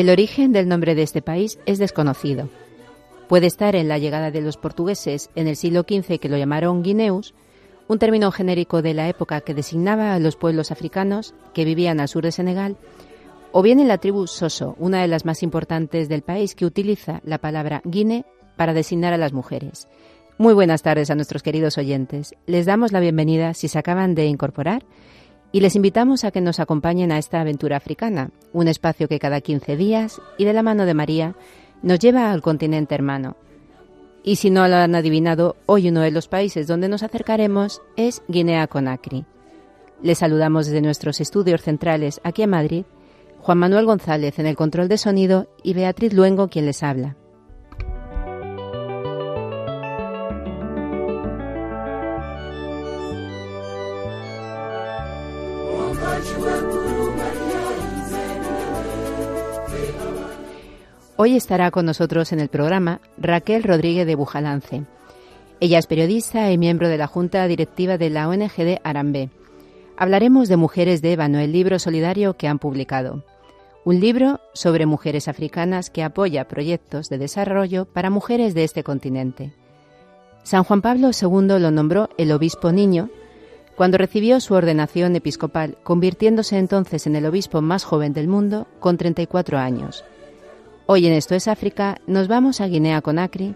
El origen del nombre de este país es desconocido. Puede estar en la llegada de los portugueses en el siglo XV que lo llamaron Guineus, un término genérico de la época que designaba a los pueblos africanos que vivían al sur de Senegal, o bien en la tribu Soso, una de las más importantes del país que utiliza la palabra guine para designar a las mujeres. Muy buenas tardes a nuestros queridos oyentes. Les damos la bienvenida si se acaban de incorporar y les invitamos a que nos acompañen a esta aventura africana, un espacio que cada 15 días y de la mano de María nos lleva al continente hermano y si no lo han adivinado, hoy uno de los países donde nos acercaremos es Guinea-Conakry. Les saludamos desde nuestros estudios centrales aquí en Madrid, Juan Manuel González en el control de sonido y Beatriz Luengo quien les habla. Hoy estará con nosotros en el programa Raquel Rodríguez de Bujalance. Ella es periodista y miembro de la Junta Directiva de la ONG de Arambe. Hablaremos de Mujeres de Ébano, el libro solidario que han publicado. Un libro sobre mujeres africanas que apoya proyectos de desarrollo para mujeres de este continente. San Juan Pablo II lo nombró el obispo niño cuando recibió su ordenación episcopal, convirtiéndose entonces en el obispo más joven del mundo con 34 años. Hoy en Esto es África nos vamos a Guinea-Conakry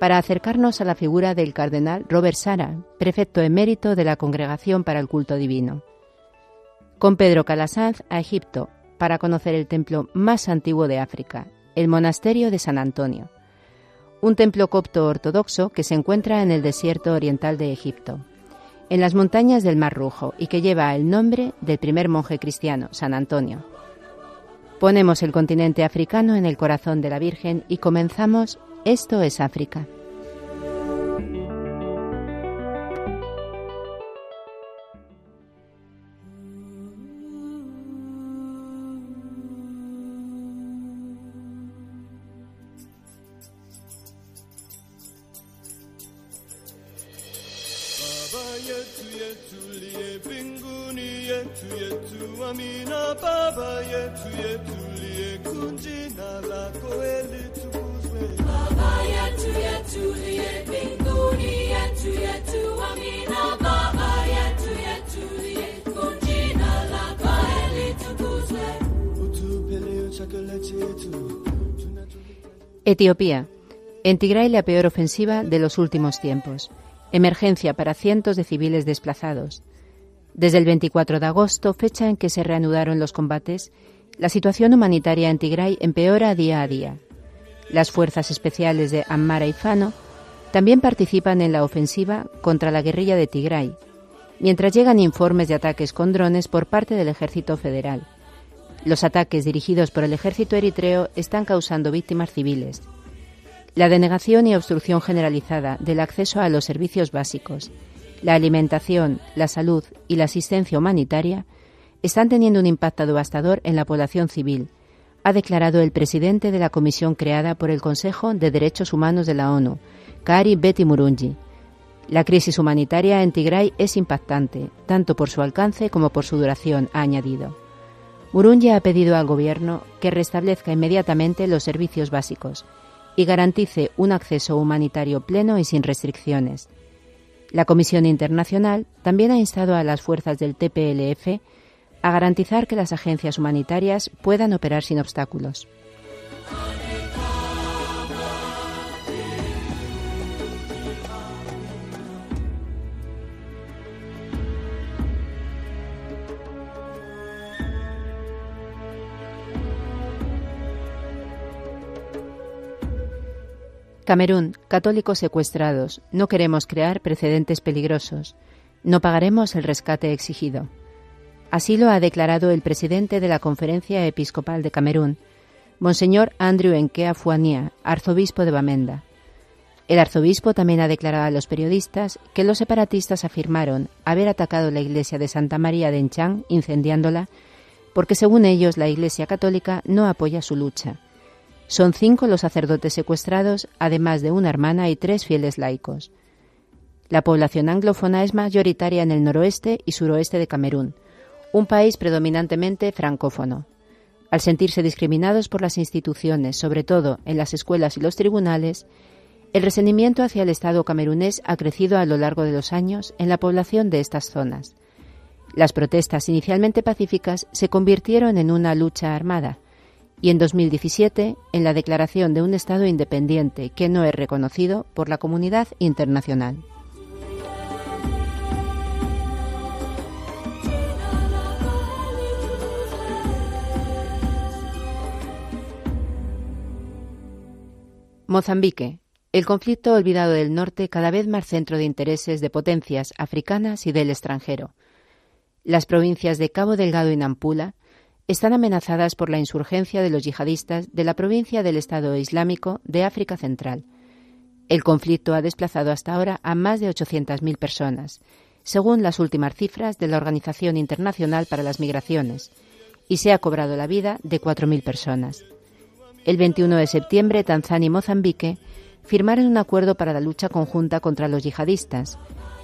para acercarnos a la figura del cardenal Robert Sara, prefecto emérito de la Congregación para el Culto Divino. Con Pedro Calasanz a Egipto para conocer el templo más antiguo de África, el monasterio de San Antonio, un templo copto ortodoxo que se encuentra en el desierto oriental de Egipto, en las montañas del Mar Rojo y que lleva el nombre del primer monje cristiano, San Antonio. Ponemos el continente africano en el corazón de la Virgen y comenzamos Esto es África. Etiopía. En Tigray la peor ofensiva de los últimos tiempos. Emergencia para cientos de civiles desplazados. Desde el 24 de agosto, fecha en que se reanudaron los combates, la situación humanitaria en Tigray empeora día a día. Las fuerzas especiales de Ammara y Fano también participan en la ofensiva contra la guerrilla de Tigray, mientras llegan informes de ataques con drones por parte del ejército federal. Los ataques dirigidos por el ejército eritreo están causando víctimas civiles. La denegación y obstrucción generalizada del acceso a los servicios básicos, la alimentación, la salud y la asistencia humanitaria están teniendo un impacto devastador en la población civil, ha declarado el presidente de la comisión creada por el Consejo de Derechos Humanos de la ONU, Kari Betty Murungi. La crisis humanitaria en Tigray es impactante, tanto por su alcance como por su duración, ha añadido. Urungi ha pedido al Gobierno que restablezca inmediatamente los servicios básicos y garantice un acceso humanitario pleno y sin restricciones. La Comisión Internacional también ha instado a las fuerzas del TPLF a garantizar que las agencias humanitarias puedan operar sin obstáculos. Camerún, católicos secuestrados. No queremos crear precedentes peligrosos. No pagaremos el rescate exigido. Así lo ha declarado el presidente de la Conferencia Episcopal de Camerún, Monseñor Andrew Enkea Fuania, arzobispo de Bamenda. El arzobispo también ha declarado a los periodistas que los separatistas afirmaron haber atacado la iglesia de Santa María de Enchang, incendiándola, porque según ellos la Iglesia Católica no apoya su lucha. Son cinco los sacerdotes secuestrados, además de una hermana y tres fieles laicos. La población anglófona es mayoritaria en el noroeste y suroeste de Camerún, un país predominantemente francófono. Al sentirse discriminados por las instituciones, sobre todo en las escuelas y los tribunales, el resentimiento hacia el Estado camerunés ha crecido a lo largo de los años en la población de estas zonas. Las protestas inicialmente pacíficas se convirtieron en una lucha armada y en 2017 en la declaración de un Estado independiente que no es reconocido por la comunidad internacional. Mozambique, el conflicto olvidado del norte cada vez más centro de intereses de potencias africanas y del extranjero. Las provincias de Cabo Delgado y Nampula están amenazadas por la insurgencia de los yihadistas de la provincia del Estado Islámico de África Central. El conflicto ha desplazado hasta ahora a más de 800.000 personas, según las últimas cifras de la Organización Internacional para las Migraciones, y se ha cobrado la vida de 4.000 personas. El 21 de septiembre, Tanzania y Mozambique firmaron un acuerdo para la lucha conjunta contra los yihadistas,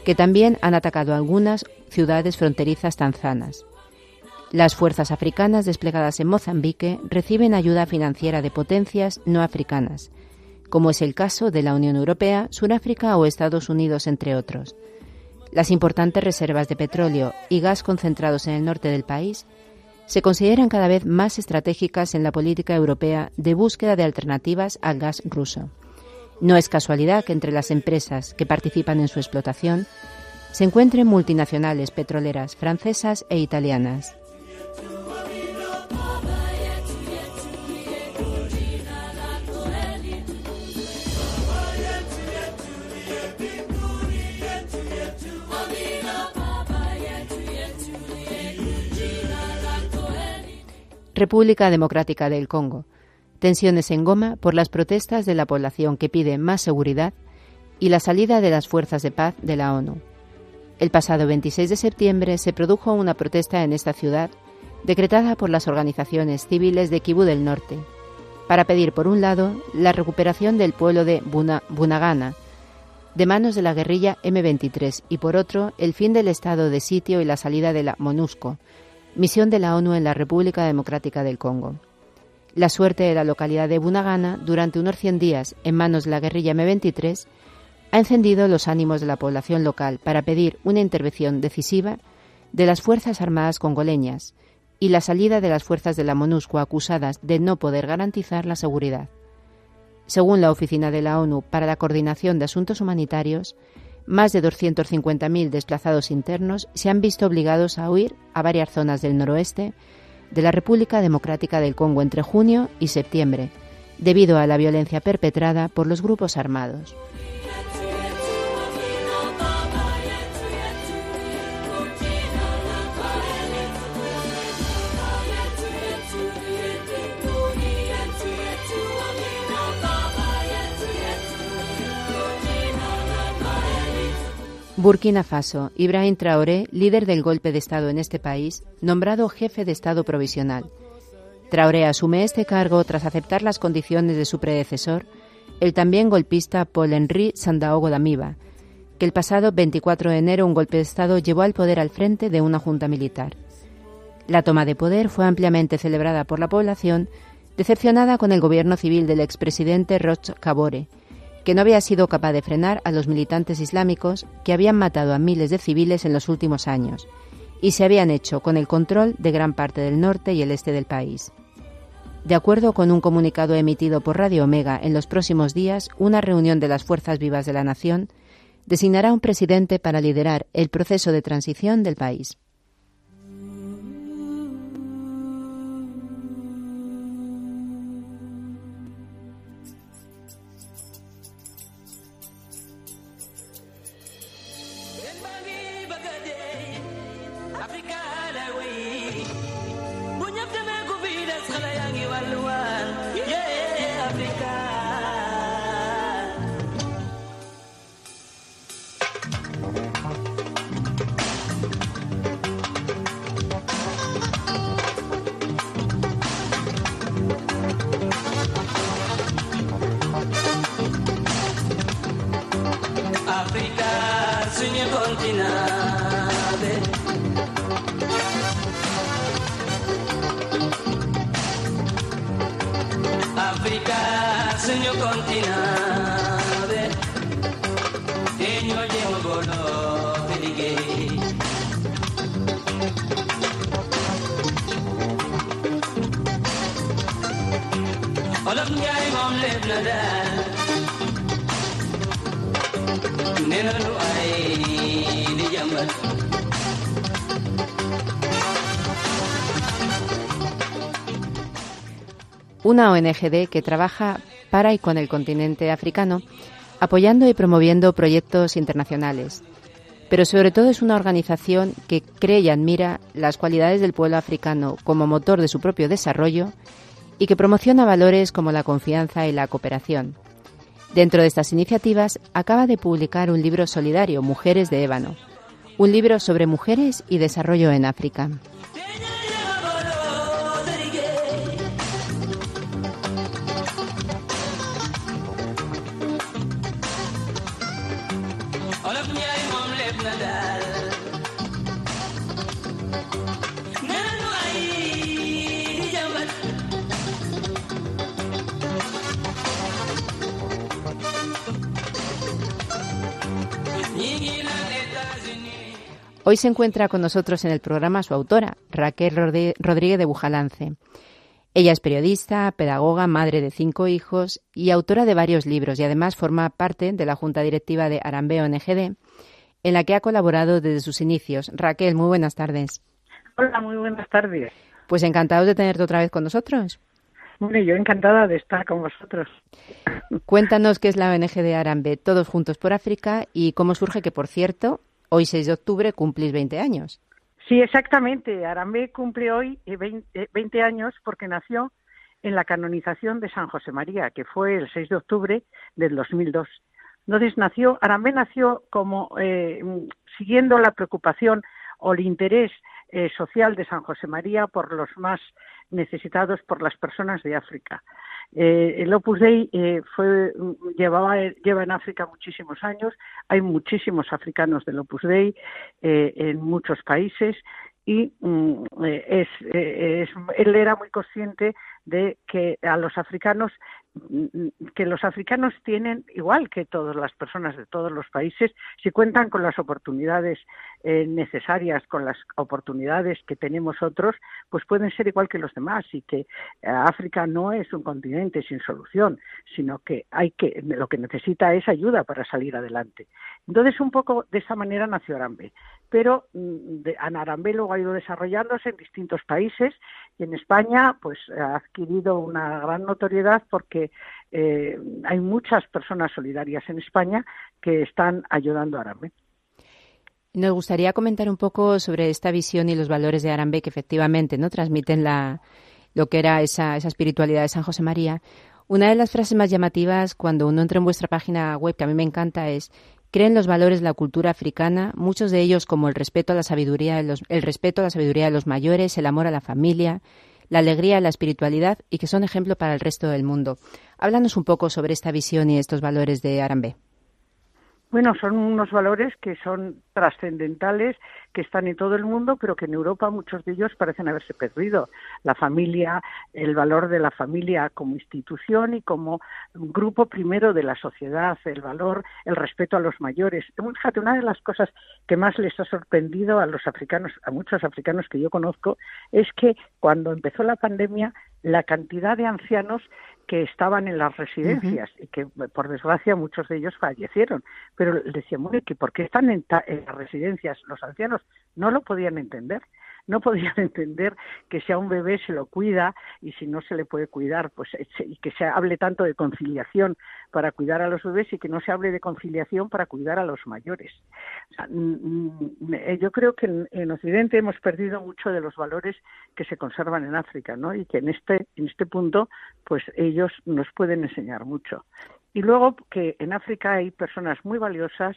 que también han atacado algunas ciudades fronterizas tanzanas. Las fuerzas africanas desplegadas en Mozambique reciben ayuda financiera de potencias no africanas, como es el caso de la Unión Europea, Sudáfrica o Estados Unidos, entre otros. Las importantes reservas de petróleo y gas concentrados en el norte del país se consideran cada vez más estratégicas en la política europea de búsqueda de alternativas al gas ruso. No es casualidad que entre las empresas que participan en su explotación se encuentren multinacionales petroleras francesas e italianas. República Democrática del Congo. Tensiones en Goma por las protestas de la población que pide más seguridad y la salida de las fuerzas de paz de la ONU. El pasado 26 de septiembre se produjo una protesta en esta ciudad decretada por las organizaciones civiles de Kibú del Norte, para pedir, por un lado, la recuperación del pueblo de Bunagana, de manos de la guerrilla M23, y por otro, el fin del estado de sitio y la salida de la MONUSCO, misión de la ONU en la República Democrática del Congo. La suerte de la localidad de Bunagana, durante unos 100 días en manos de la guerrilla M23, ha encendido los ánimos de la población local para pedir una intervención decisiva de las Fuerzas Armadas congoleñas y la salida de las fuerzas de la MONUSCO acusadas de no poder garantizar la seguridad. Según la Oficina de la ONU para la Coordinación de Asuntos Humanitarios, más de 250.000 desplazados internos se han visto obligados a huir a varias zonas del noroeste de la República Democrática del Congo entre junio y septiembre, debido a la violencia perpetrada por los grupos armados. Burkina Faso, Ibrahim Traoré, líder del golpe de Estado en este país, nombrado jefe de Estado provisional. Traoré asume este cargo tras aceptar las condiciones de su predecesor, el también golpista Paul-Henri Sandaogo Damiba, que el pasado 24 de enero un golpe de Estado llevó al poder al frente de una junta militar. La toma de poder fue ampliamente celebrada por la población, decepcionada con el gobierno civil del expresidente Roch Kabore, que no había sido capaz de frenar a los militantes islámicos que habían matado a miles de civiles en los últimos años y se habían hecho con el control de gran parte del norte y el este del país. De acuerdo con un comunicado emitido por Radio Omega en los próximos días, una reunión de las Fuerzas Vivas de la Nación designará un presidente para liderar el proceso de transición del país. Una ONGD que trabaja para y con el continente africano, apoyando y promoviendo proyectos internacionales. Pero sobre todo es una organización que cree y admira las cualidades del pueblo africano como motor de su propio desarrollo y que promociona valores como la confianza y la cooperación. Dentro de estas iniciativas acaba de publicar un libro solidario, Mujeres de Ébano, un libro sobre mujeres y desarrollo en África. Hoy se encuentra con nosotros en el programa su autora, Raquel Rodríguez de Bujalance. Ella es periodista, pedagoga, madre de cinco hijos y autora de varios libros y además forma parte de la junta directiva de Arambe ONGD, en la que ha colaborado desde sus inicios. Raquel, muy buenas tardes. Hola, muy buenas tardes. Pues encantados de tenerte otra vez con nosotros. Bueno, yo encantada de estar con vosotros. Cuéntanos qué es la ONG de Arambe, Todos Juntos por África, y cómo surge que, por cierto, hoy 6 de octubre cumplís 20 años. Sí, exactamente. Arambe cumple hoy eh, 20, eh, 20 años porque nació en la canonización de San José María, que fue el 6 de octubre del 2002. Entonces nació, Arambe nació como eh, siguiendo la preocupación o el interés eh, social de San José María por los más necesitados, por las personas de África. Eh, el Opus Dei eh, fue, llevaba, lleva en África muchísimos años, hay muchísimos africanos del Opus Dei eh, en muchos países y mm, eh, es, es- él era muy consciente de que a los africanos que los africanos tienen igual que todas las personas de todos los países si cuentan con las oportunidades eh, necesarias con las oportunidades que tenemos otros pues pueden ser igual que los demás y que eh, África no es un continente sin solución sino que hay que lo que necesita es ayuda para salir adelante. Entonces un poco de esa manera nació Arambe pero mm, de, Arambe luego ha ido desarrollándose en distintos países y en España pues ha adquirido una gran notoriedad porque eh, hay muchas personas solidarias en España que están ayudando a Arambe. Nos gustaría comentar un poco sobre esta visión y los valores de Arambe que efectivamente no transmiten lo que era esa, esa espiritualidad de San José María. Una de las frases más llamativas cuando uno entra en vuestra página web, que a mí me encanta, es creen los valores de la cultura africana, muchos de ellos como el respeto a la sabiduría, el respeto a la sabiduría de los mayores, el amor a la familia, la alegría, la espiritualidad y que son ejemplo para el resto del mundo. Háblanos un poco sobre esta visión y estos valores de Arambe. Bueno, son unos valores que son trascendentales, que están en todo el mundo, pero que en Europa muchos de ellos parecen haberse perdido. La familia, el valor de la familia como institución y como grupo primero de la sociedad, el valor, el respeto a los mayores. Fíjate, una de las cosas que más les ha sorprendido a los africanos, a muchos africanos que yo conozco, es que cuando empezó la pandemia, la cantidad de ancianos que estaban en las residencias y que, por desgracia, muchos de ellos fallecieron. Pero decían, bueno, ¿y ¿por qué están en, en, las residencias los ancianos? No lo podían entender. No podían entender que si a un bebé se lo cuida y si no se le puede cuidar, pues y que se hable tanto de conciliación para cuidar a los bebés y que no se hable de conciliación para cuidar a los mayores. Sea, yo creo que en, en, Occidente hemos perdido mucho de los valores que se conservan en África, ¿no? Y que en este en este punto, pues ellos nos pueden enseñar mucho. Y luego que en África hay personas muy valiosas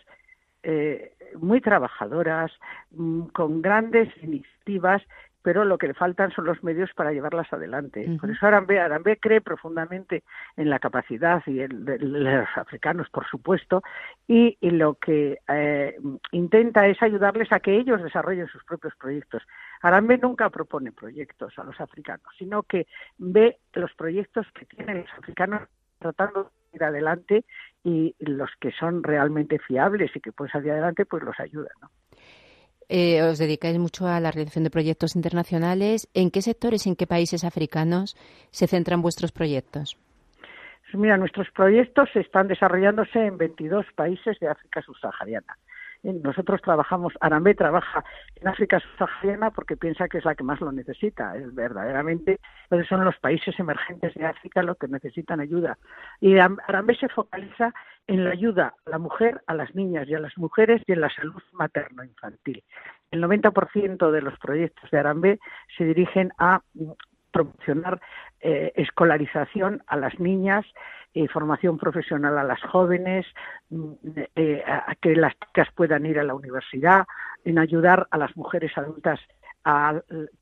eh, muy trabajadoras, mmm, con grandes iniciativas, pero lo que le faltan son los medios para llevarlas adelante. Uh -huh. Por eso Arambe, Arambe cree profundamente en la capacidad y el, de, de los africanos, por supuesto, y, y lo que eh, intenta es ayudarles a que ellos desarrollen sus propios proyectos. Arambe nunca propone proyectos a los africanos, sino que ve los proyectos que tienen los africanos tratando de ir adelante y los que son realmente fiables y que pueden salir adelante, pues los ayuda, ¿no? Eh, os dedicáis mucho a la realización de proyectos internacionales. ¿En qué sectores, en qué países africanos se centran vuestros proyectos? Pues mira, nuestros proyectos están desarrollándose en 22 países de África subsahariana. Nosotros trabajamos, Arambe trabaja en África subsahariana porque piensa que es la que más lo necesita, es verdaderamente, entonces son los países emergentes de África los que necesitan ayuda. Y Arambe se focaliza en la ayuda a la mujer, a las niñas y a las mujeres y en la salud materno-infantil. El 90% de los proyectos de Arambe se dirigen a promocionar eh, escolarización a las niñas, eh, formación profesional a las jóvenes, mm, eh, a que las chicas puedan ir a la universidad, en ayudar a las mujeres adultas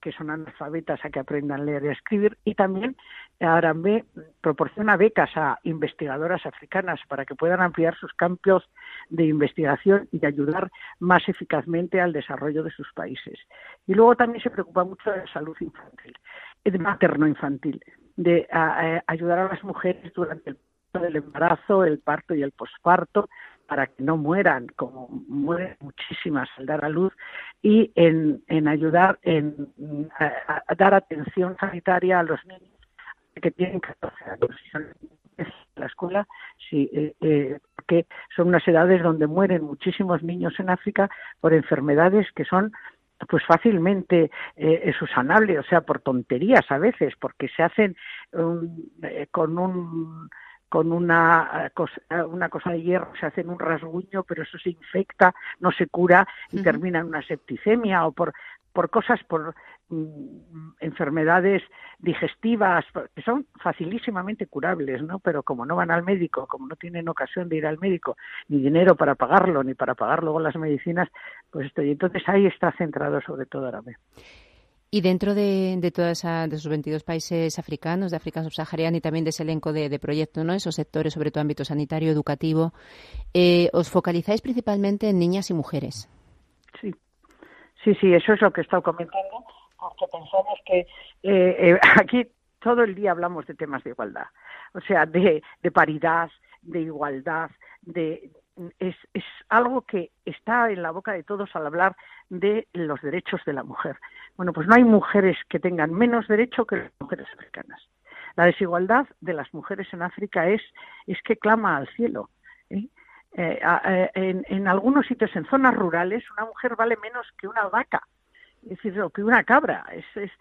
que son analfabetas a que aprendan a leer y a escribir y también Arambe proporciona becas a investigadoras africanas para que puedan ampliar sus campos de investigación y ayudar más eficazmente al desarrollo de sus países. Y luego también se preocupa mucho de la salud infantil, de de ayudar a las mujeres durante el embarazo, el parto y el posparto, para que no mueran, como mueren muchísimas al dar a luz, y en, en ayudar en a, dar atención sanitaria a los niños que tienen 14 años. Son la escuela, sí, eh, eh, porque son unas edades donde mueren muchísimos niños en África por enfermedades que son pues fácilmente eh, susanables, o sea, por tonterías a veces, porque se hacen eh, con un con una cosa, una cosa de hierro, se hace en un rasguño, pero eso se infecta, no se cura y termina en una septicemia o por, por cosas, por mm, enfermedades digestivas, que son facilísimamente curables, ¿no? Pero como no van al médico, como no tienen ocasión de ir al médico, ni dinero para pagarlo, ni para pagar luego las medicinas, pues estoy. Entonces ahí está centrado sobre todo Árabe. Y dentro de, de todos esos 22 países africanos, de África subsahariana y también de ese elenco de, proyectos, ¿no? esos sectores, sobre todo ámbito sanitario, educativo, eh, os focalizáis principalmente en niñas y mujeres. Sí, sí, sí, eso es lo que he estado comentando, porque pensamos que eh, eh, aquí todo el día hablamos de temas de igualdad, o sea, de, de paridad, de igualdad, de, es, es, algo que está en la boca de todos al hablar de los derechos de la mujer. Bueno, pues no hay mujeres que tengan menos derecho que las mujeres africanas. La desigualdad de las mujeres en África es, es que clama al cielo. ¿eh? Eh, en, en, algunos sitios, en zonas rurales, una mujer vale menos que una vaca es decir, que una cabra, es, es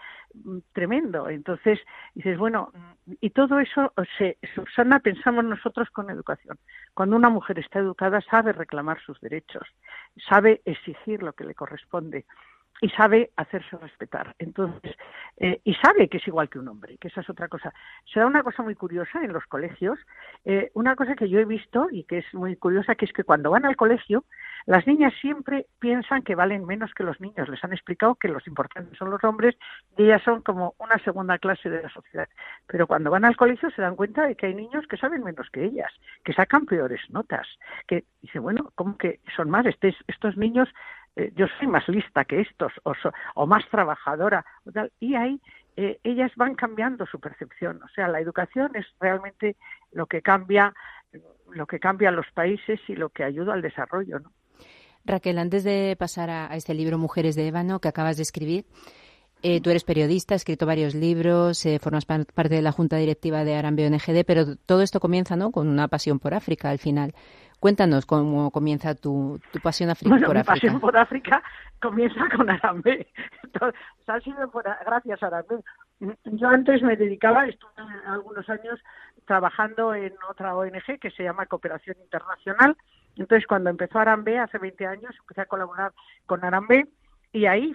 tremendo. Entonces, dices, bueno, y todo eso se subsana, pensamos nosotros con educación. Cuando una mujer está educada, sabe reclamar sus derechos, sabe exigir lo que le corresponde y sabe hacerse respetar. Entonces, eh, y sabe que es igual que un hombre, que esa es otra cosa. Se da una cosa muy curiosa en los colegios, eh, una cosa que yo he visto y que es muy curiosa, que es que cuando van al colegio, las niñas siempre piensan que valen menos que los niños. Les han explicado que los importantes son los hombres y ellas son como una segunda clase de la sociedad. Pero cuando van al colegio se dan cuenta de que hay niños que saben menos que ellas, que sacan peores notas, que dice, bueno, ¿cómo que son más? estos niños eh, yo soy más lista que estos o, más trabajadora y ahí eh, ellas van cambiando su percepción o sea la educación es realmente lo que cambia lo que cambia los países y lo que ayuda al desarrollo ¿no? Raquel antes de pasar a, este libro Mujeres de Ébano que acabas de escribir eh, tú eres periodista, has escrito varios libros, formas parte de la junta directiva de Arambe ONGD, pero todo esto comienza ¿no? con una pasión por África al final. Cuéntanos cómo comienza tu, tu pasión África bueno, por mi África. pasión por África comienza con Arambe. ha sido gracias a Arambe. Yo antes me dedicaba, estuve algunos años trabajando en otra ONG que se llama Cooperación Internacional. Entonces, cuando empezó Arambe, hace 20 años, empecé a colaborar con Arambe y ahí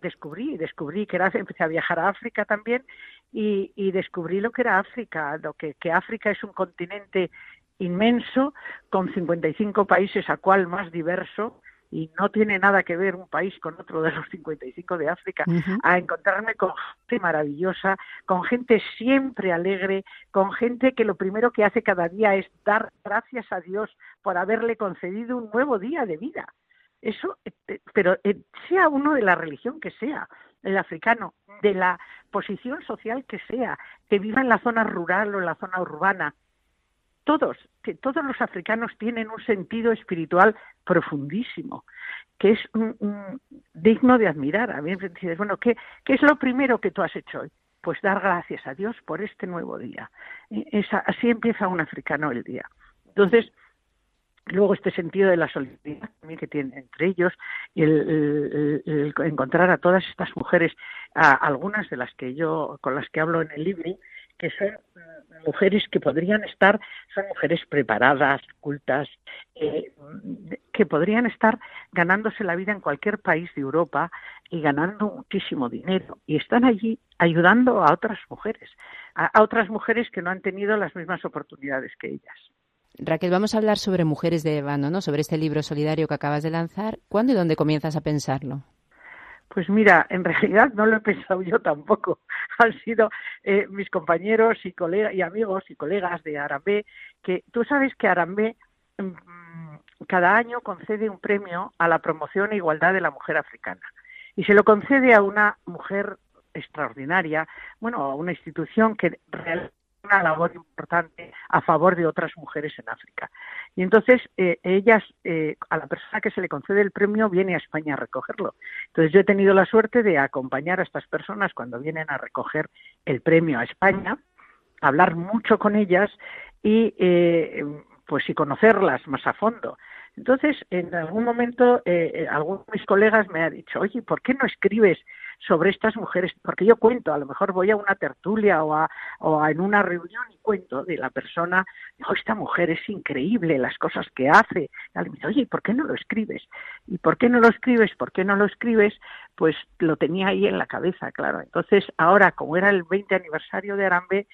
descubrí, descubrí que era, empecé a viajar a África también y, y descubrí lo que era África, lo que, que África es un continente inmenso, con 55 países, a cual más diverso, y no tiene nada que ver un país con otro de los 55 de África, a encontrarme con gente maravillosa, con gente siempre alegre, con gente que lo primero que hace cada día es dar gracias a Dios por haberle concedido un nuevo día de vida. Eso, eh, pero eh, sea uno de la religión que sea, el africano, de la posición social que sea, que viva en la zona rural o en la zona urbana, todos, que todos los africanos tienen un sentido espiritual profundísimo, que es digno de admirar. A mí me dices, bueno, ¿qué, ¿qué es lo primero que tú has hecho hoy? Pues dar gracias a Dios por este nuevo día. Así empieza un africano el día. Entonces, luego este sentido de la solidaridad también que tienen entre ellos y el, encontrar a todas estas mujeres a algunas de las que yo con las que hablo en el libro que son mujeres que podrían estar, son mujeres preparadas, cultas, eh, que podrían estar ganándose la vida en cualquier país de Europa y ganando muchísimo dinero. Y están allí ayudando a otras mujeres, a, otras mujeres que no han tenido las mismas oportunidades que ellas. Raquel, vamos a hablar sobre Mujeres de Ébano, ¿no? Sobre este libro solidario que acabas de lanzar. ¿Cuándo y dónde comienzas a pensarlo? Pues mira, en realidad no lo he pensado yo tampoco. Han sido eh, mis compañeros y, colegas, y amigos y colegas de Arambé, que tú sabes que Arambé mm, cada año concede un premio a la promoción e igualdad de la mujer africana. Y se lo concede a una mujer extraordinaria, bueno, a una institución que realmente una labor importante a favor de otras mujeres en África. Y entonces eh, ellas, eh, a la persona que se le concede el premio, viene a España a recogerlo. Entonces yo he tenido la suerte de acompañar a estas personas cuando vienen a recoger el premio a España, hablar mucho con ellas y eh, pues y conocerlas más a fondo. Entonces, en algún momento, eh, alguno de mis colegas me ha dicho, oye, ¿por qué no escribes sobre estas mujeres, porque yo cuento, a lo mejor voy a una tertulia o a, o en una reunión y cuento de la persona, digo, esta mujer es increíble, las cosas que hace. Y me dice, oye, ¿por qué no lo escribes? ¿Y por qué no lo escribes? ¿Por qué no lo escribes? Pues lo tenía ahí en la cabeza, claro. Entonces, ahora, como era el 20 aniversario de Arambe,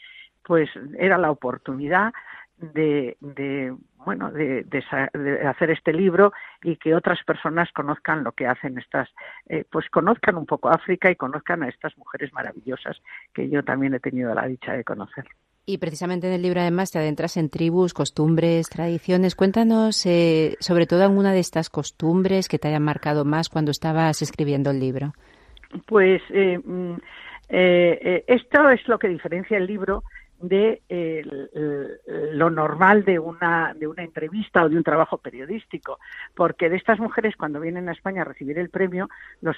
pues era la oportunidad de, de bueno de, de, hacer este libro y que otras personas conozcan lo que hacen estas eh, pues conozcan un poco África y conozcan a estas mujeres maravillosas que yo también he tenido la dicha de conocer y precisamente en el libro además te adentras en tribus, costumbres, tradiciones. Cuéntanos eh, sobre todo alguna de estas costumbres que te hayan marcado más cuando estabas escribiendo el libro. Pues eh, mm, esto es lo que diferencia el libro de lo normal de una, de una entrevista o de un trabajo periodístico, porque de estas mujeres cuando vienen a España a recibir el premio, los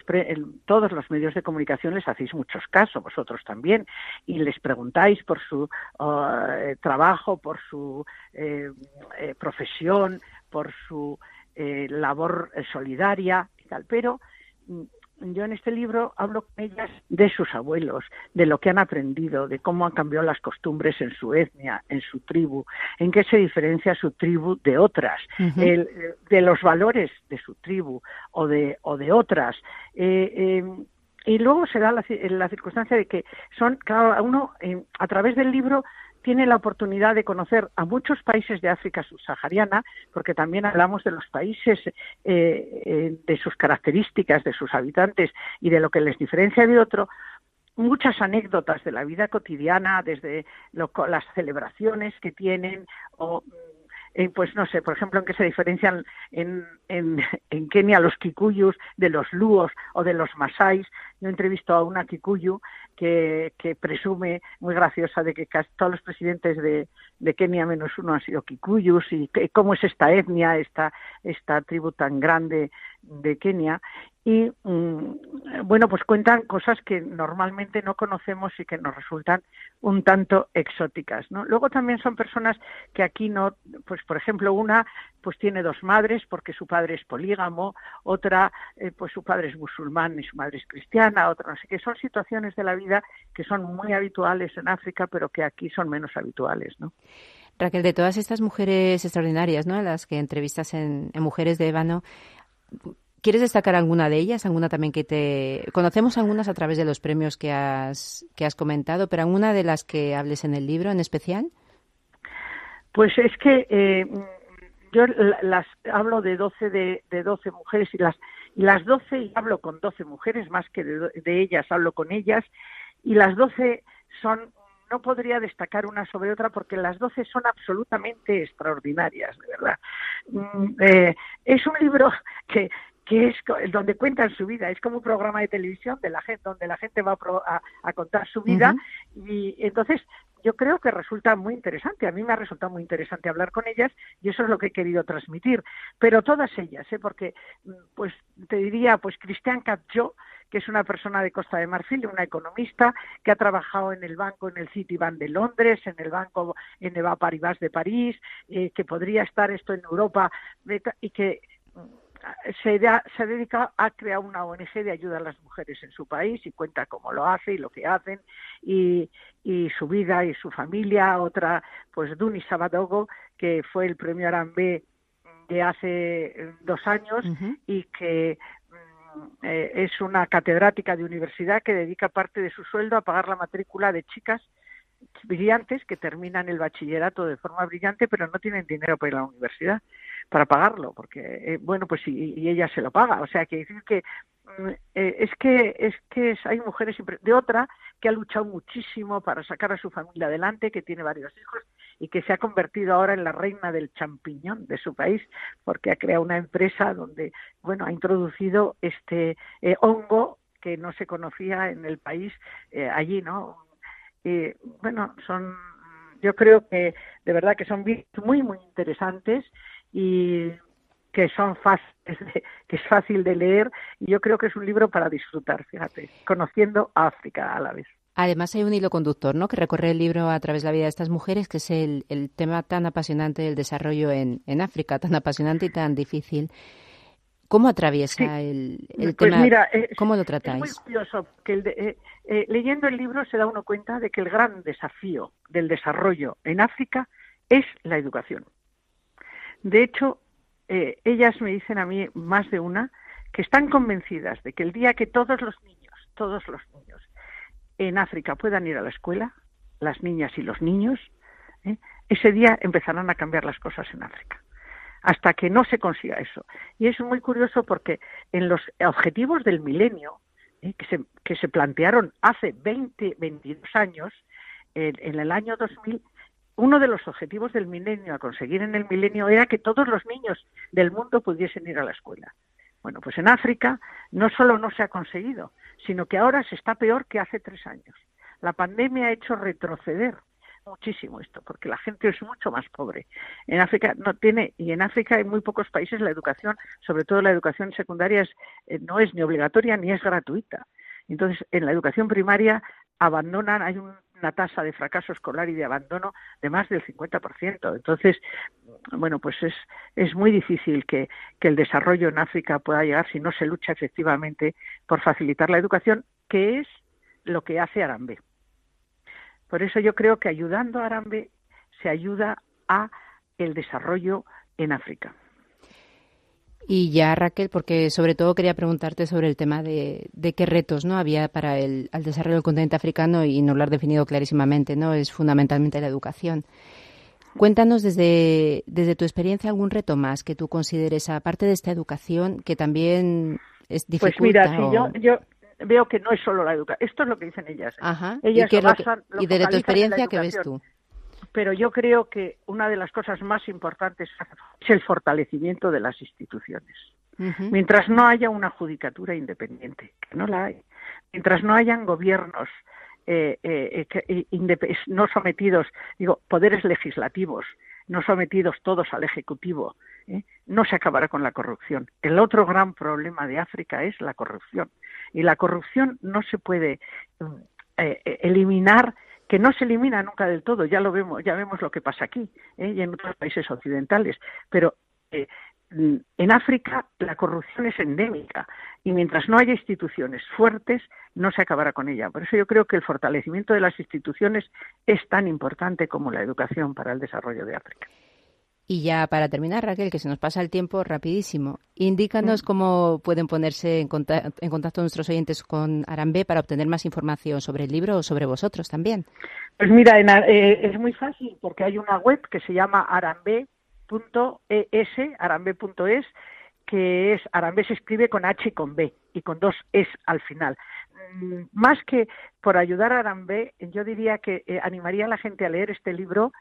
todos los medios de comunicación les hacéis muchos casos, vosotros también, y les preguntáis por su eh, trabajo, por su eh, eh, profesión, por su labor solidaria y tal, pero mm, yo en este libro hablo con ellas de sus abuelos, de lo que han aprendido, de cómo han cambiado las costumbres en su etnia, en su tribu, en qué se diferencia su tribu de otras, de los valores de su tribu o de, o de otras. Eh, eh, y luego se da la, la, circunstancia de que son, cada uno, eh, a través del libro, tiene la oportunidad de conocer a muchos países de África subsahariana, porque también hablamos de los países, eh, eh, de sus características, de sus habitantes y de lo que les diferencia de otro, muchas anécdotas de la vida cotidiana, desde las celebraciones que tienen o eh, pues no sé, por ejemplo, en qué se diferencian en, en, en, Kenia los kikuyus de los luos o de los masáis. Yo entrevisto a una kikuyu que, que presume, muy graciosa, de que casi todos los presidentes de, de Kenia menos uno han sido kikuyus y cómo es esta etnia, esta, esta tribu tan grande de Kenia y mm, bueno pues cuentan cosas que normalmente no conocemos y que nos resultan un tanto exóticas no luego también son personas que aquí no pues por ejemplo una pues tiene dos madres porque su padre es polígamo otra eh, pues su padre es musulmán y su madre es cristiana otra no sé qué. Son situaciones de la vida que son muy habituales en África pero que aquí son menos habituales no Raquel, de todas estas mujeres extraordinarias, ¿no? Las que entrevistas en, en Mujeres de Ébano, ¿Quieres destacar alguna de ellas? ¿Alguna también que te... Conocemos algunas a través de los premios que has, que has comentado, pero ¿alguna de las que hables en el libro en especial? Pues es que eh, yo las hablo de 12, de, de 12 mujeres y las, y las 12, y hablo con 12 mujeres, más que de, de ellas, hablo con ellas, y las 12 son no podría destacar una sobre otra porque las doce son absolutamente extraordinarias, de verdad. Mm, eh, es un libro que que es donde cuentan su vida, es como un programa de televisión de la gente, donde la gente va a, contar su vida y entonces yo creo que resulta muy interesante. A mí me ha resultado muy interesante hablar con ellas y eso es lo que he querido transmitir. Pero todas ellas, ¿eh? porque mm, pues te diría, pues Cristian Capjo, que es una persona de Costa de Marfil, una economista que ha trabajado en el banco en el Citibank de Londres, en el banco en Eva Paribas de París, eh, que podría estar esto en Europa y que se, se ha dedicado a crear una ONG de ayuda a las mujeres en su país y cuenta cómo lo hace y lo que hacen y, y su vida y su familia. Otra, pues Duni Sabadogo, que fue el premio Arambe de hace dos años y que mm, eh, es una catedrática de universidad que dedica parte de su sueldo a pagar la matrícula de chicas brillantes que terminan el bachillerato de forma brillante pero no tienen dinero para ir a la universidad para pagarlo, porque, eh, bueno, pues y, ella se lo paga. O sea, que decir que mm, eh, es que es que hay mujeres de otra que ha luchado muchísimo para sacar a su familia adelante, que tiene varios hijos y que se ha convertido ahora en la reina del champiñón de su país, porque ha creado una empresa donde, bueno, ha introducido este eh, hongo que no se conocía en el país allí, ¿no? Y, bueno, son, yo creo que de verdad que son muy, muy interesantes y que son fáciles que es fácil de leer y yo creo que es un libro para disfrutar, fíjate, conociendo África a la vez. Además hay un hilo conductor, ¿no? Que recorre el libro a través de la vida de estas mujeres, que es el, el tema tan apasionante del desarrollo en, en, África, tan apasionante y tan difícil. ¿Cómo atraviesa el, el pues tema? Mira, ¿Cómo lo tratáis? Es muy curioso que eh, eh, leyendo el libro se da uno cuenta de que el gran desafío del desarrollo en África es la educación. De hecho, eh, ellas me dicen a mí, más de una, que están convencidas de que el día que todos los niños, todos los niños en África puedan ir a la escuela, las niñas y los niños, ese día empezarán a cambiar las cosas en África hasta que no se consiga eso. Y es muy curioso porque en los objetivos del milenio, ¿eh? que, se, que, se, plantearon hace 20, 22 años, en el año 2000 uno de los objetivos del milenio a conseguir en el milenio era que todos los niños del mundo pudiesen ir a la escuela. Bueno, pues en África no solo no se ha conseguido, sino que ahora se está peor que hace tres años. La pandemia ha hecho retroceder muchísimo esto, porque la gente es mucho más pobre. En África no tiene, y en África en muy pocos países la educación, sobre todo la educación secundaria, es, eh, no es ni obligatoria ni es gratuita. Entonces, en la educación primaria abandonan, hay un una tasa de fracaso escolar y de abandono de más del 50%. Entonces, bueno, pues es, es muy difícil que, que el desarrollo en África pueda llegar si no se lucha efectivamente por facilitar la educación, que es lo que hace Arambe. Por eso yo creo que ayudando a Arambe se ayuda a el desarrollo en África. Y ya, Raquel, porque sobre todo quería preguntarte sobre el tema de, qué retos no había para el, desarrollo del continente africano y no lo has definido clarísimamente, ¿no? Es fundamentalmente la educación. Cuéntanos desde, desde tu experiencia algún reto más que tú consideres, aparte de esta educación, que también es difícil. Pues mira, yo, yo veo que no es solo la educación. Esto es lo que dicen ellas. Ajá. ellas ¿Y, y desde tu experiencia, ¿qué ves tú? pero yo creo que una de las cosas más importantes es el fortalecimiento de las instituciones. Mientras no haya una judicatura independiente, que no la hay, mientras no hayan gobiernos eh, eh, eh, no sometidos, digo, poderes legislativos, no sometidos todos al Ejecutivo, no se acabará con la corrupción. El otro gran problema de África es la corrupción. Y la corrupción no se puede mm, eliminar que no se elimina nunca del todo, ya lo vemos, ya vemos lo que pasa aquí ¿eh? y en otros países occidentales, pero eh, en África la corrupción es endémica y mientras no haya instituciones fuertes no se acabará con ella. Por eso yo creo que el fortalecimiento de las instituciones es tan importante como la educación para el desarrollo de África. Y ya para terminar, Raquel, que se nos pasa el tiempo rapidísimo, indícanos mm. cómo pueden ponerse en contacto, nuestros oyentes con Arambe para obtener más información sobre el libro o sobre vosotros también. Pues mira, eh, es muy fácil porque hay una web que se llama arambe.es, arambe.es, que es, Arambe se escribe con H y con B y con dos es al final. Mm, más que por ayudar a Arambe, yo diría que eh, animaría a la gente a leer este libro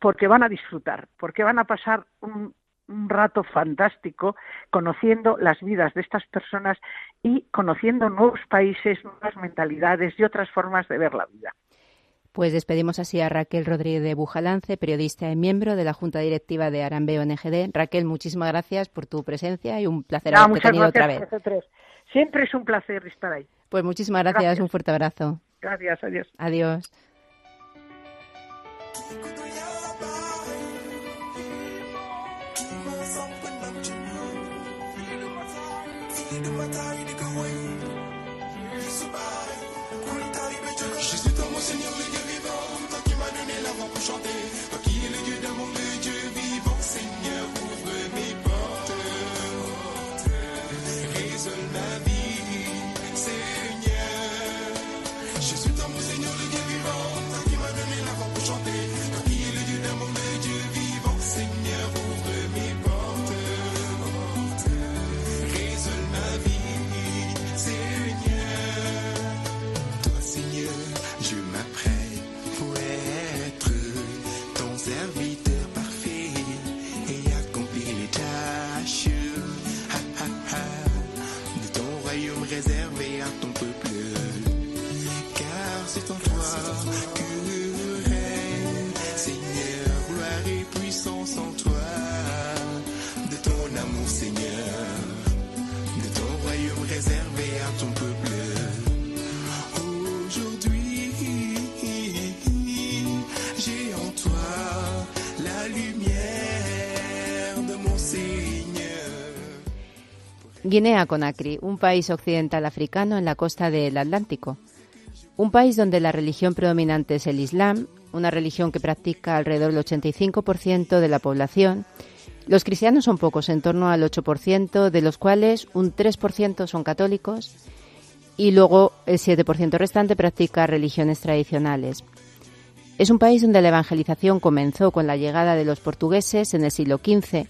porque van a disfrutar, porque van a pasar un un rato fantástico conociendo las vidas de estas personas y conociendo nuevos países, nuevas mentalidades y otras formas de ver la vida. Pues despedimos así a Raquel Rodríguez de Bujalance, periodista y miembro de la Junta Directiva de Arambeo NGD. Raquel, muchísimas gracias por tu presencia y un placer haberte tenido otra vez. Siempre es un placer estar ahí. Pues muchísimas gracias, Gracias. un fuerte abrazo. Gracias, adiós. Adiós. Seigneur. Guinea-Conakry, un país occidental africano en la costa del Atlántico. Un país donde la religión predominante es el Islam, una religión que practica alrededor del 85% de la población. Los cristianos son pocos, en torno al 8%, de los cuales un 3% son católicos y luego el 7% restante practica religiones tradicionales. Es un país donde la evangelización comenzó con la llegada de los portugueses en el siglo XV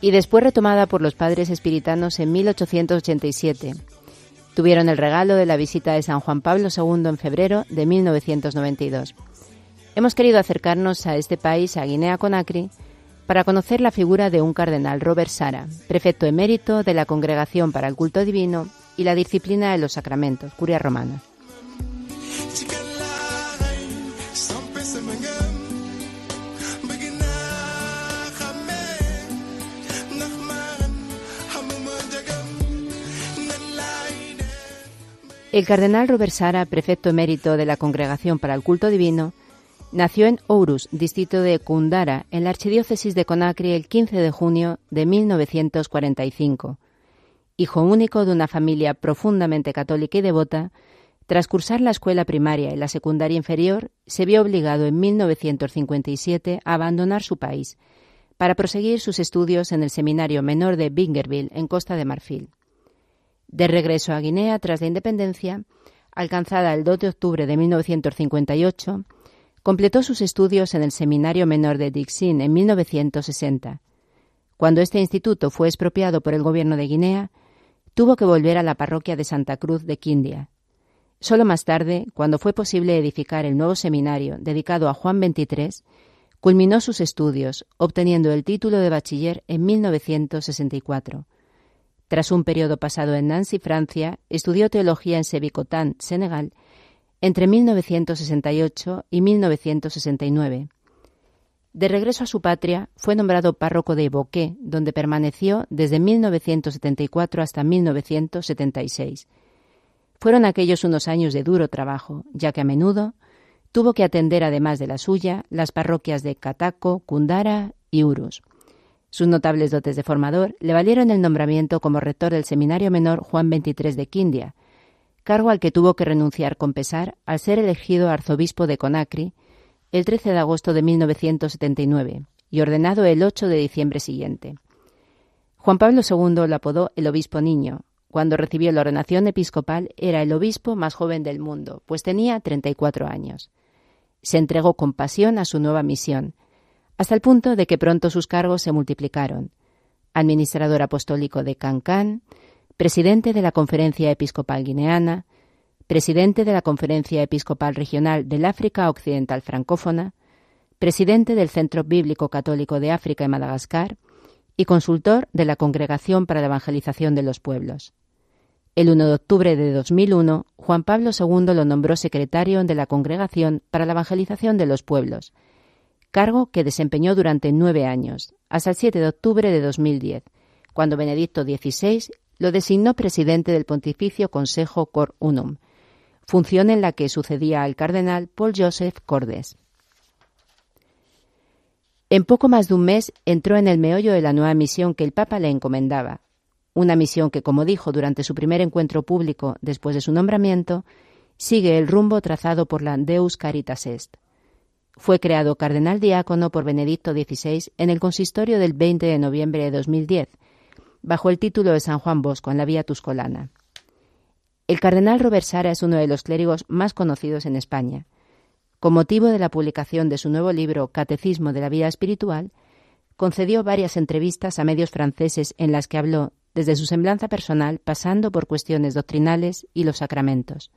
y después retomada por los padres espiritanos en 1887. Tuvieron el regalo de la visita de San Juan Pablo II en febrero de 1992. Hemos querido acercarnos a este país, a Guinea-Conakry, para conocer la figura de un cardenal, Robert Sara, prefecto emérito de la Congregación para el Culto Divino y la Disciplina de los Sacramentos, Curia Romana. El cardenal Robert Sara, prefecto emérito de la Congregación para el Culto Divino, nació en Ourus, distrito de Kundara, en la archidiócesis de Conakry, el 15 de junio de 1945. Hijo único de una familia profundamente católica y devota, tras cursar la escuela primaria y la secundaria inferior, se vio obligado en 1957 a abandonar su país para proseguir sus estudios en el Seminario Menor de Bingerville, en Costa de Marfil. De regreso a Guinea tras la independencia, alcanzada el 2 de octubre de 1958, completó sus estudios en el Seminario Menor de Dixin en 1960. Cuando este instituto fue expropiado por el gobierno de Guinea, tuvo que volver a la parroquia de Santa Cruz de Quindia. Solo más tarde, cuando fue posible edificar el nuevo seminario dedicado a Juan XXIII, culminó sus estudios, obteniendo el título de bachiller en 1964. Tras un periodo pasado en Nancy, Francia, estudió teología en Sebicotán, Senegal, entre 1968 y 1969. De regreso a su patria, fue nombrado párroco de Boqué, donde permaneció desde 1974 hasta 1976. Fueron aquellos unos años de duro trabajo, ya que a menudo tuvo que atender, además de la suya, las parroquias de Cataco, Cundara y Urus. Sus notables dotes de formador le valieron el nombramiento como rector del Seminario Menor Juan XXIII de Quindia, cargo al que tuvo que renunciar con pesar al ser elegido arzobispo de Conakry el 13 de agosto de 1979 y ordenado el 8 de diciembre siguiente. Juan Pablo II lo apodó el obispo niño. Cuando recibió la ordenación episcopal era el obispo más joven del mundo, pues tenía 34 años. Se entregó con pasión a su nueva misión, hasta el punto de que pronto sus cargos se multiplicaron. Administrador apostólico de Cancán, presidente de la Conferencia Episcopal Guineana, presidente de la Conferencia Episcopal Regional del África Occidental Francófona, presidente del Centro Bíblico Católico de África y Madagascar y consultor de la Congregación para la Evangelización de los Pueblos. El 1 de octubre de 2001, Juan Pablo II lo nombró secretario de la Congregación para la Evangelización de los Pueblos, cargo que desempeñó durante nueve años, hasta el 7 de octubre de 2010, cuando Benedicto XVI lo designó presidente del Pontificio Consejo Cor Unum, función en la que sucedía al cardenal Paul Joseph Cordes. En poco más de un mes entró en el meollo de la nueva misión que el Papa le encomendaba, una misión que, como dijo durante su primer encuentro público después de su nombramiento, sigue el rumbo trazado por la Deus Caritas Est. Fue creado cardenal diácono por Benedicto XVI en el consistorio del 20 de noviembre de 2010, bajo el título de San Juan Bosco en la Vía Tuscolana. El cardenal Robert Sara es uno de los clérigos más conocidos en España. Con motivo de la publicación de su nuevo libro Catecismo de la Vida Espiritual, concedió varias entrevistas a medios franceses en las que habló desde su semblanza personal pasando por cuestiones doctrinales y los sacramentos.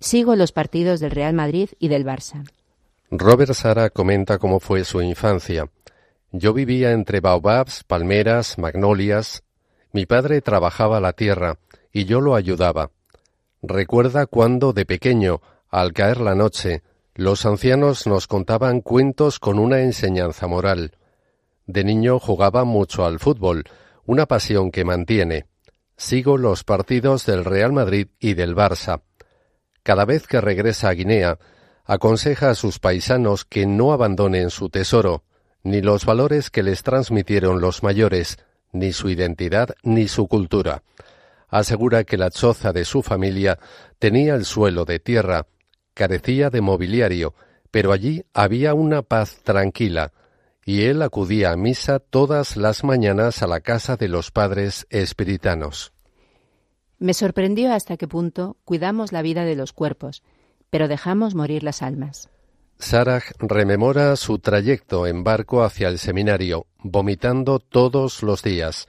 Sigo los partidos del Real Madrid y del Barça. Robert Sara comenta cómo fue su infancia. Yo vivía entre baobabs, palmeras, magnolias. Mi padre trabajaba la tierra y yo lo ayudaba. Recuerda cuando, de pequeño, al caer la noche, los ancianos nos contaban cuentos con una enseñanza moral. De niño jugaba mucho al fútbol, una pasión que mantiene. Sigo los partidos del Real Madrid y del Barça. Cada vez que regresa a Guinea, aconseja a sus paisanos que no abandonen su tesoro, ni los valores que les transmitieron los mayores, ni su identidad ni su cultura. Asegura que la choza de su familia tenía el suelo de tierra, carecía de mobiliario, pero allí había una paz tranquila, y él acudía a misa todas las mañanas a la casa de los padres espiritanos. Me sorprendió hasta qué punto cuidamos la vida de los cuerpos, pero dejamos morir las almas. Sarah rememora su trayecto en barco hacia el seminario, vomitando todos los días,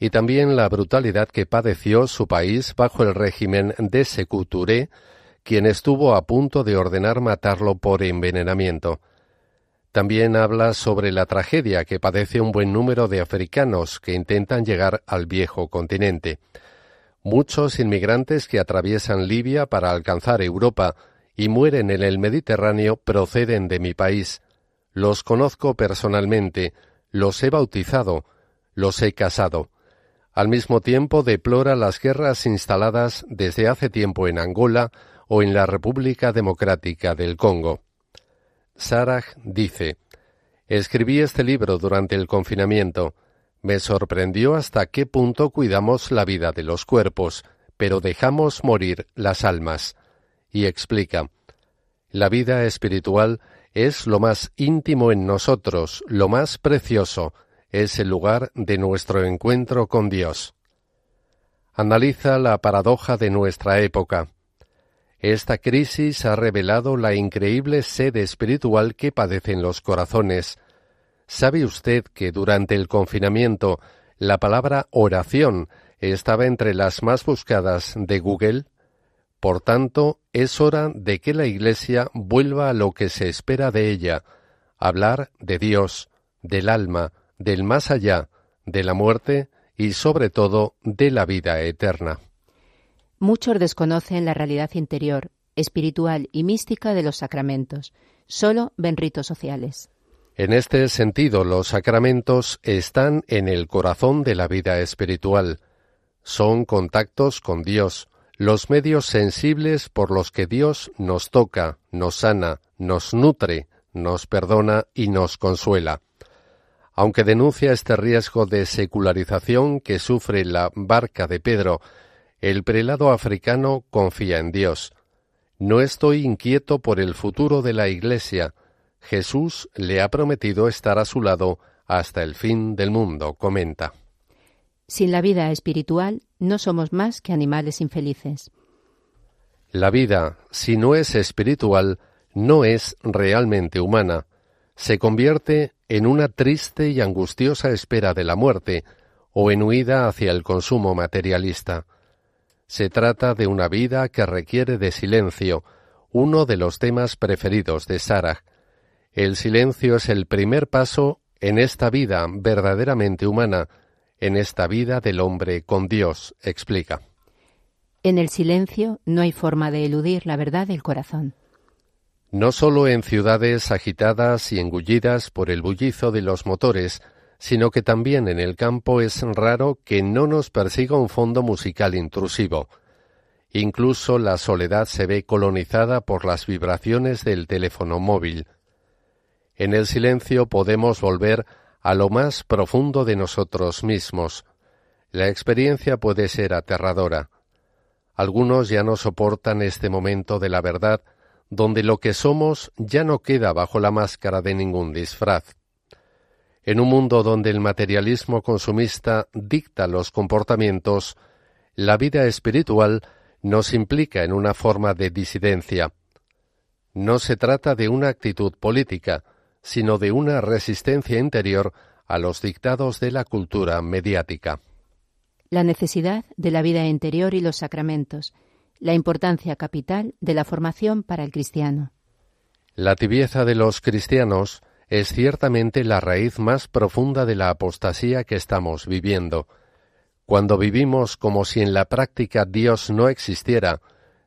y también la brutalidad que padeció su país bajo el régimen de Sekou quien estuvo a punto de ordenar matarlo por envenenamiento. También habla sobre la tragedia que padece un buen número de africanos que intentan llegar al viejo continente. Muchos inmigrantes que atraviesan Libia para alcanzar Europa y mueren en el Mediterráneo proceden de mi país. Los conozco personalmente, los he bautizado, los he casado. Al mismo tiempo deplora las guerras instaladas desde hace tiempo en Angola o en la República Democrática del Congo. Sarah dice, Escribí este libro durante el confinamiento. Me sorprendió hasta qué punto cuidamos la vida de los cuerpos, pero dejamos morir las almas y explica, la vida espiritual es lo más íntimo en nosotros, lo más precioso, es el lugar de nuestro encuentro con Dios. Analiza la paradoja de nuestra época. Esta crisis ha revelado la increíble sed espiritual que padecen los corazones. ¿Sabe usted que durante el confinamiento la palabra oración estaba entre las más buscadas de Google? Por tanto, es hora de que la Iglesia vuelva a lo que se espera de ella, hablar de Dios, del alma, del más allá, de la muerte y sobre todo de la vida eterna. Muchos desconocen la realidad interior, espiritual y mística de los sacramentos. Solo ven ritos sociales. En este sentido, los sacramentos están en el corazón de la vida espiritual. Son contactos con Dios, los medios sensibles por los que Dios nos toca, nos sana, nos nutre, nos perdona y nos consuela. Aunque denuncia este riesgo de secularización que sufre la barca de Pedro, el prelado africano confía en Dios. No estoy inquieto por el futuro de la Iglesia. Jesús le ha prometido estar a su lado hasta el fin del mundo, comenta. Sin la vida espiritual no somos más que animales infelices. La vida, si no es espiritual, no es realmente humana. Se convierte en una triste y angustiosa espera de la muerte o en huida hacia el consumo materialista. Se trata de una vida que requiere de silencio, uno de los temas preferidos de Sarah. El silencio es el primer paso en esta vida verdaderamente humana, en esta vida del hombre con Dios, explica. En el silencio no hay forma de eludir la verdad del corazón. No solo en ciudades agitadas y engullidas por el bullizo de los motores, sino que también en el campo es raro que no nos persiga un fondo musical intrusivo. Incluso la soledad se ve colonizada por las vibraciones del teléfono móvil. En el silencio podemos volver a lo más profundo de nosotros mismos. La experiencia puede ser aterradora. Algunos ya no soportan este momento de la verdad, donde lo que somos ya no queda bajo la máscara de ningún disfraz. En un mundo donde el materialismo consumista dicta los comportamientos, la vida espiritual nos implica en una forma de disidencia. No se trata de una actitud política, sino de una resistencia interior a los dictados de la cultura mediática. La necesidad de la vida interior y los sacramentos, la importancia capital de la formación para el cristiano. La tibieza de los cristianos es ciertamente la raíz más profunda de la apostasía que estamos viviendo. Cuando vivimos como si en la práctica Dios no existiera,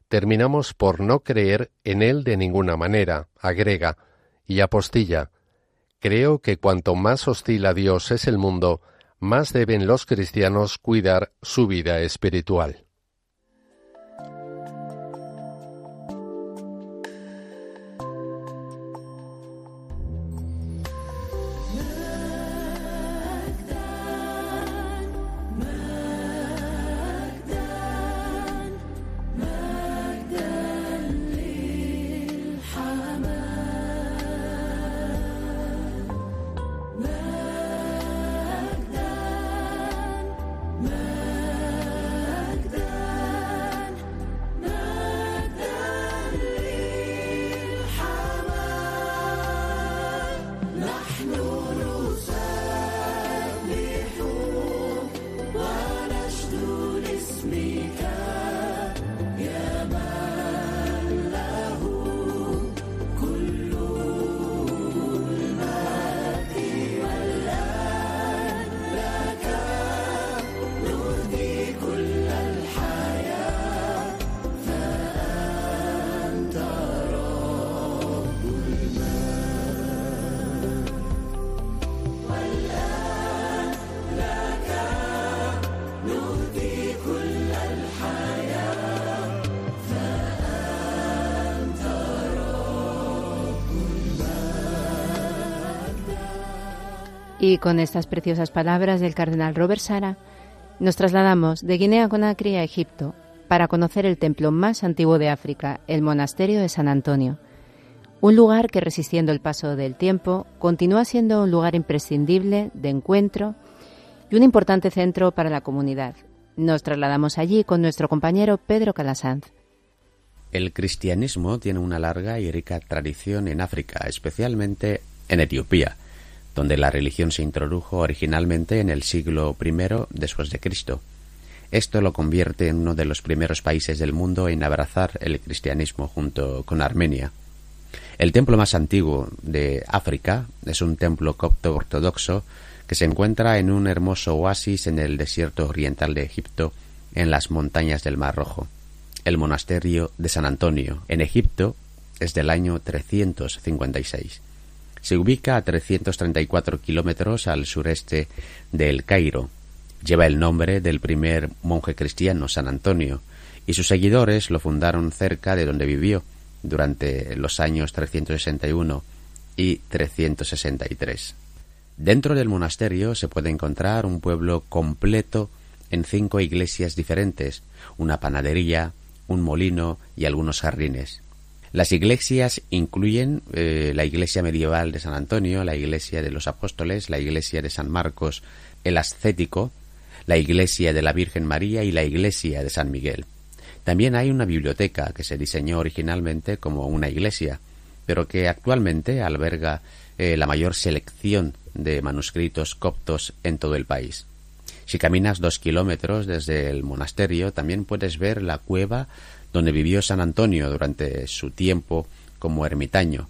terminamos por no creer en Él de ninguna manera, agrega, y apostilla. Creo que cuanto más hostil a Dios es el mundo, más deben los cristianos cuidar su vida espiritual. Con estas preciosas palabras del cardenal Robert Sara, nos trasladamos de Guinea Conakry a Egipto para conocer el templo más antiguo de África, el monasterio de San Antonio. Un lugar que, resistiendo el paso del tiempo, continúa siendo un lugar imprescindible de encuentro y un importante centro para la comunidad. Nos trasladamos allí con nuestro compañero Pedro Calasanz. El cristianismo tiene una larga y rica tradición en África, especialmente en Etiopía, donde la religión se introdujo originalmente en el siglo I después de Cristo. Esto lo convierte en uno de los primeros países del mundo en abrazar el cristianismo junto con Armenia. El templo más antiguo de África es un templo copto ortodoxo que se encuentra en un hermoso oasis en el desierto oriental de Egipto, en las montañas del Mar Rojo. El monasterio de San Antonio, en Egipto, es del año 356. Se ubica a 334 kilómetros al sureste del Cairo. Lleva el nombre del primer monje cristiano, San Antonio, y sus seguidores lo fundaron cerca de donde vivió durante los años 361 y 363. Dentro del monasterio se puede encontrar un pueblo completo en cinco iglesias diferentes, una panadería, un molino y algunos jardines. Las iglesias incluyen eh, la iglesia medieval de San Antonio, la iglesia de los apóstoles, la iglesia de San Marcos, el ascético, la iglesia de la Virgen María y la iglesia de San Miguel. También hay una biblioteca que se diseñó originalmente como una iglesia, pero que actualmente alberga eh, la mayor selección de manuscritos coptos en todo el país. Si caminas dos kilómetros desde el monasterio, también puedes ver la cueva donde vivió San Antonio durante su tiempo como ermitaño.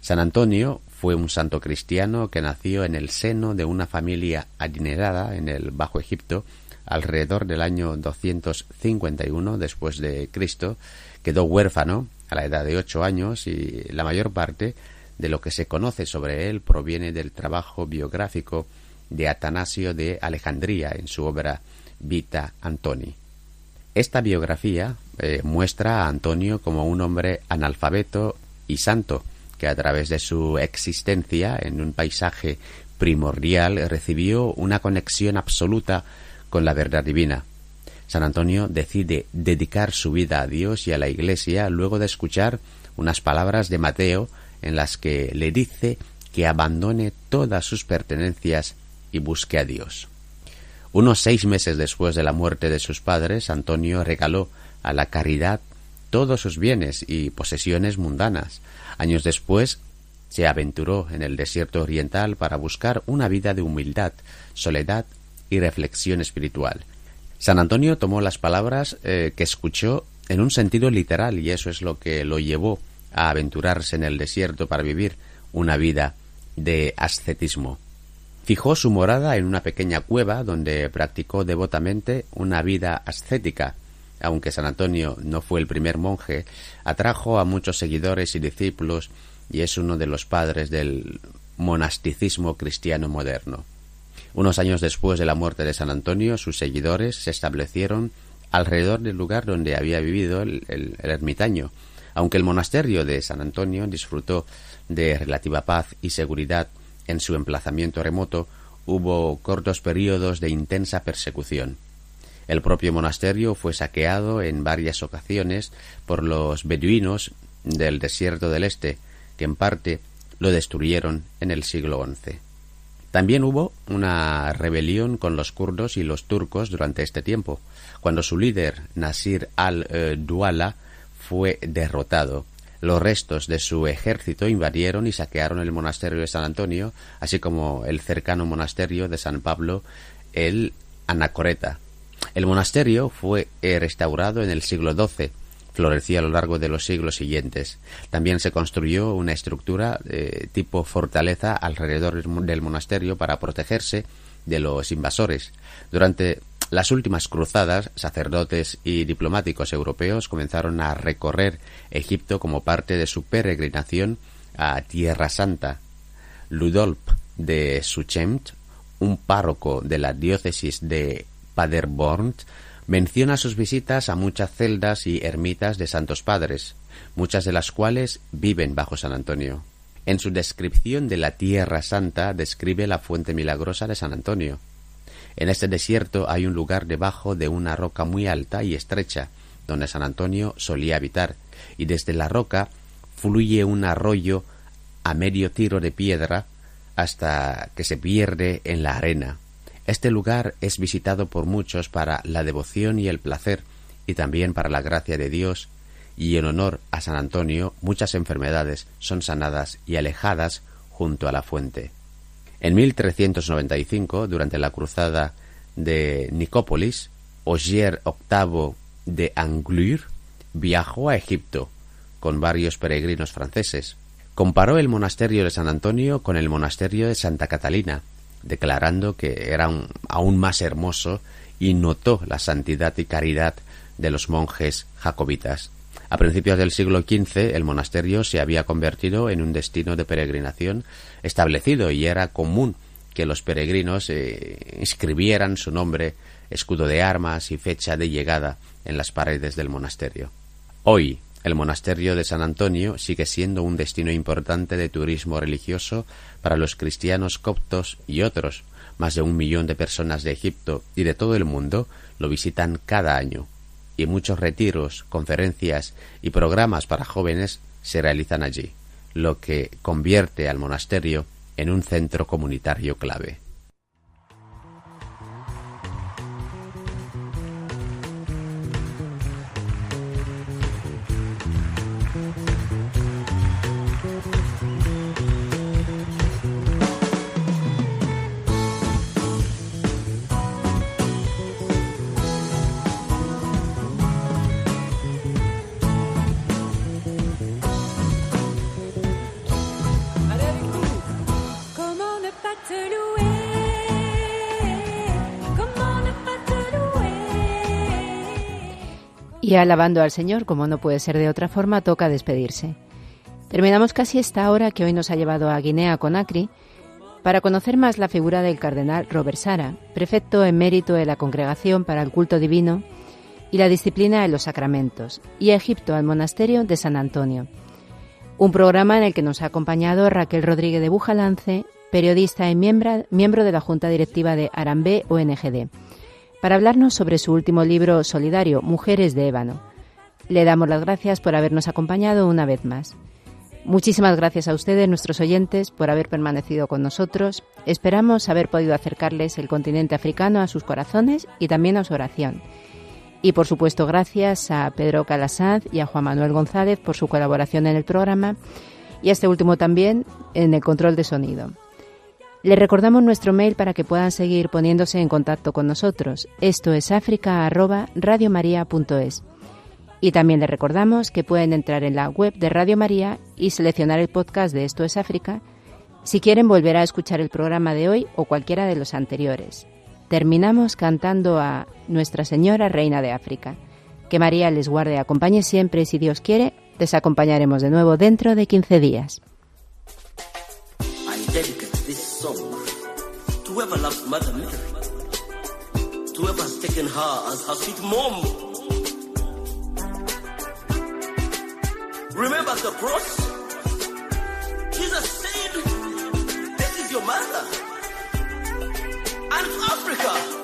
San Antonio fue un santo cristiano que nació en el seno de una familia adinerada en el Bajo Egipto alrededor del año 251 después de Cristo. Quedó huérfano a la edad de ocho años y la mayor parte de lo que se conoce sobre él proviene del trabajo biográfico de Atanasio de Alejandría en su obra Vita Antoni. Esta biografía eh, muestra a Antonio como un hombre analfabeto y santo, que a través de su existencia en un paisaje primordial recibió una conexión absoluta con la verdad divina. San Antonio decide dedicar su vida a Dios y a la Iglesia luego de escuchar unas palabras de Mateo en las que le dice que abandone todas sus pertenencias y busque a Dios. Unos seis meses después de la muerte de sus padres, Antonio regaló a la caridad todos sus bienes y posesiones mundanas. Años después, se aventuró en el desierto oriental para buscar una vida de humildad, soledad y reflexión espiritual. San Antonio tomó las palabras eh, que escuchó en un sentido literal y eso es lo que lo llevó a aventurarse en el desierto para vivir una vida de ascetismo. Fijó su morada en una pequeña cueva donde practicó devotamente una vida ascética. Aunque San Antonio no fue el primer monje, atrajo a muchos seguidores y discípulos y es uno de los padres del monasticismo cristiano moderno. Unos años después de la muerte de San Antonio, sus seguidores se establecieron alrededor del lugar donde había vivido el, ermitaño. Aunque el monasterio de San Antonio disfrutó de relativa paz y seguridad en su emplazamiento remoto, hubo cortos periodos de intensa persecución. El propio monasterio fue saqueado en varias ocasiones por los beduinos del desierto del Este, que en parte lo destruyeron en el siglo XI. También hubo una rebelión con los kurdos y los turcos durante este tiempo, cuando su líder, Nasir al-Duala, fue derrotado los restos de su ejército invadieron y saquearon el monasterio de San Antonio, así como el cercano monasterio de San Pablo, el Anacoreta. El monasterio fue eh, restaurado en el siglo XII, floreció a lo largo de los siglos siguientes. También se construyó una estructura eh, tipo fortaleza alrededor del monasterio para protegerse de los invasores. Durante las últimas cruzadas, sacerdotes y diplomáticos europeos comenzaron a recorrer Egipto como parte de su peregrinación a Tierra Santa. Ludolf de Suchemt, un párroco de la diócesis de Paderborn, menciona sus visitas a muchas celdas y ermitas de santos padres, muchas de las cuales viven bajo San Antonio. En su descripción de la Tierra Santa describe la fuente milagrosa de San Antonio. En este desierto hay un lugar debajo de una roca muy alta y estrecha, donde San Antonio solía habitar, y desde la roca fluye un arroyo a medio tiro de piedra hasta que se pierde en la arena. Este lugar es visitado por muchos para la devoción y el placer, y también para la gracia de Dios, y en honor a San Antonio muchas enfermedades son sanadas y alejadas junto a la fuente. En 1395, durante la cruzada de Nicópolis, Ogier VIII de Anglure viajó a Egipto con varios peregrinos franceses. Comparó el monasterio de San Antonio con el monasterio de Santa Catalina, declarando que era aún más hermoso y notó la santidad y caridad de los monjes jacobitas. A principios del siglo XV el monasterio se había convertido en un destino de peregrinación establecido y era común que los peregrinos eh, inscribieran su nombre, escudo de armas y fecha de llegada en las paredes del monasterio. Hoy, el monasterio de San Antonio sigue siendo un destino importante de turismo religioso para los cristianos coptos y otros. Más de un millón de personas de Egipto y de todo el mundo lo visitan cada año y muchos retiros, conferencias y programas para jóvenes se realizan allí, lo que convierte al monasterio en un centro comunitario clave. Y alabando al Señor, como no puede ser de otra forma, toca despedirse. Terminamos casi esta hora que hoy nos ha llevado a Guinea Conakry para conocer más la figura del cardenal Robert Sara, prefecto emérito de la Congregación para el Culto Divino y la Disciplina de los Sacramentos, y a Egipto al Monasterio de San Antonio. Un programa en el que nos ha acompañado Raquel Rodríguez de Bujalance, periodista y miembro, miembro de la Junta Directiva de Arambé ONGD, para hablarnos sobre su último libro solidario, Mujeres de Ébano. Le damos las gracias por habernos acompañado una vez más. Muchísimas gracias a ustedes, nuestros oyentes, por haber permanecido con nosotros. Esperamos haber podido acercarles el continente africano a sus corazones y también a su oración. Y por supuesto, gracias a Pedro Calasanz y a Juan Manuel González por su colaboración en el programa y a este último también en el control de sonido. Les recordamos nuestro mail para que puedan seguir poniéndose en contacto con nosotros. Esto es africa@radiomaria.es. Y también les recordamos que pueden entrar en la web de Radio María y seleccionar el podcast de Esto es África si quieren volver a escuchar el programa de hoy o cualquiera de los anteriores. Terminamos cantando a Nuestra Señora Reina de África. Que María les guarde acompañe siempre y si Dios quiere, les acompañaremos de nuevo dentro de 15 días. This song to whoever loves Mother Mary, to whoever has taken her as her sweet mom. Remember the cross? Jesus said, This is your mother. And Africa.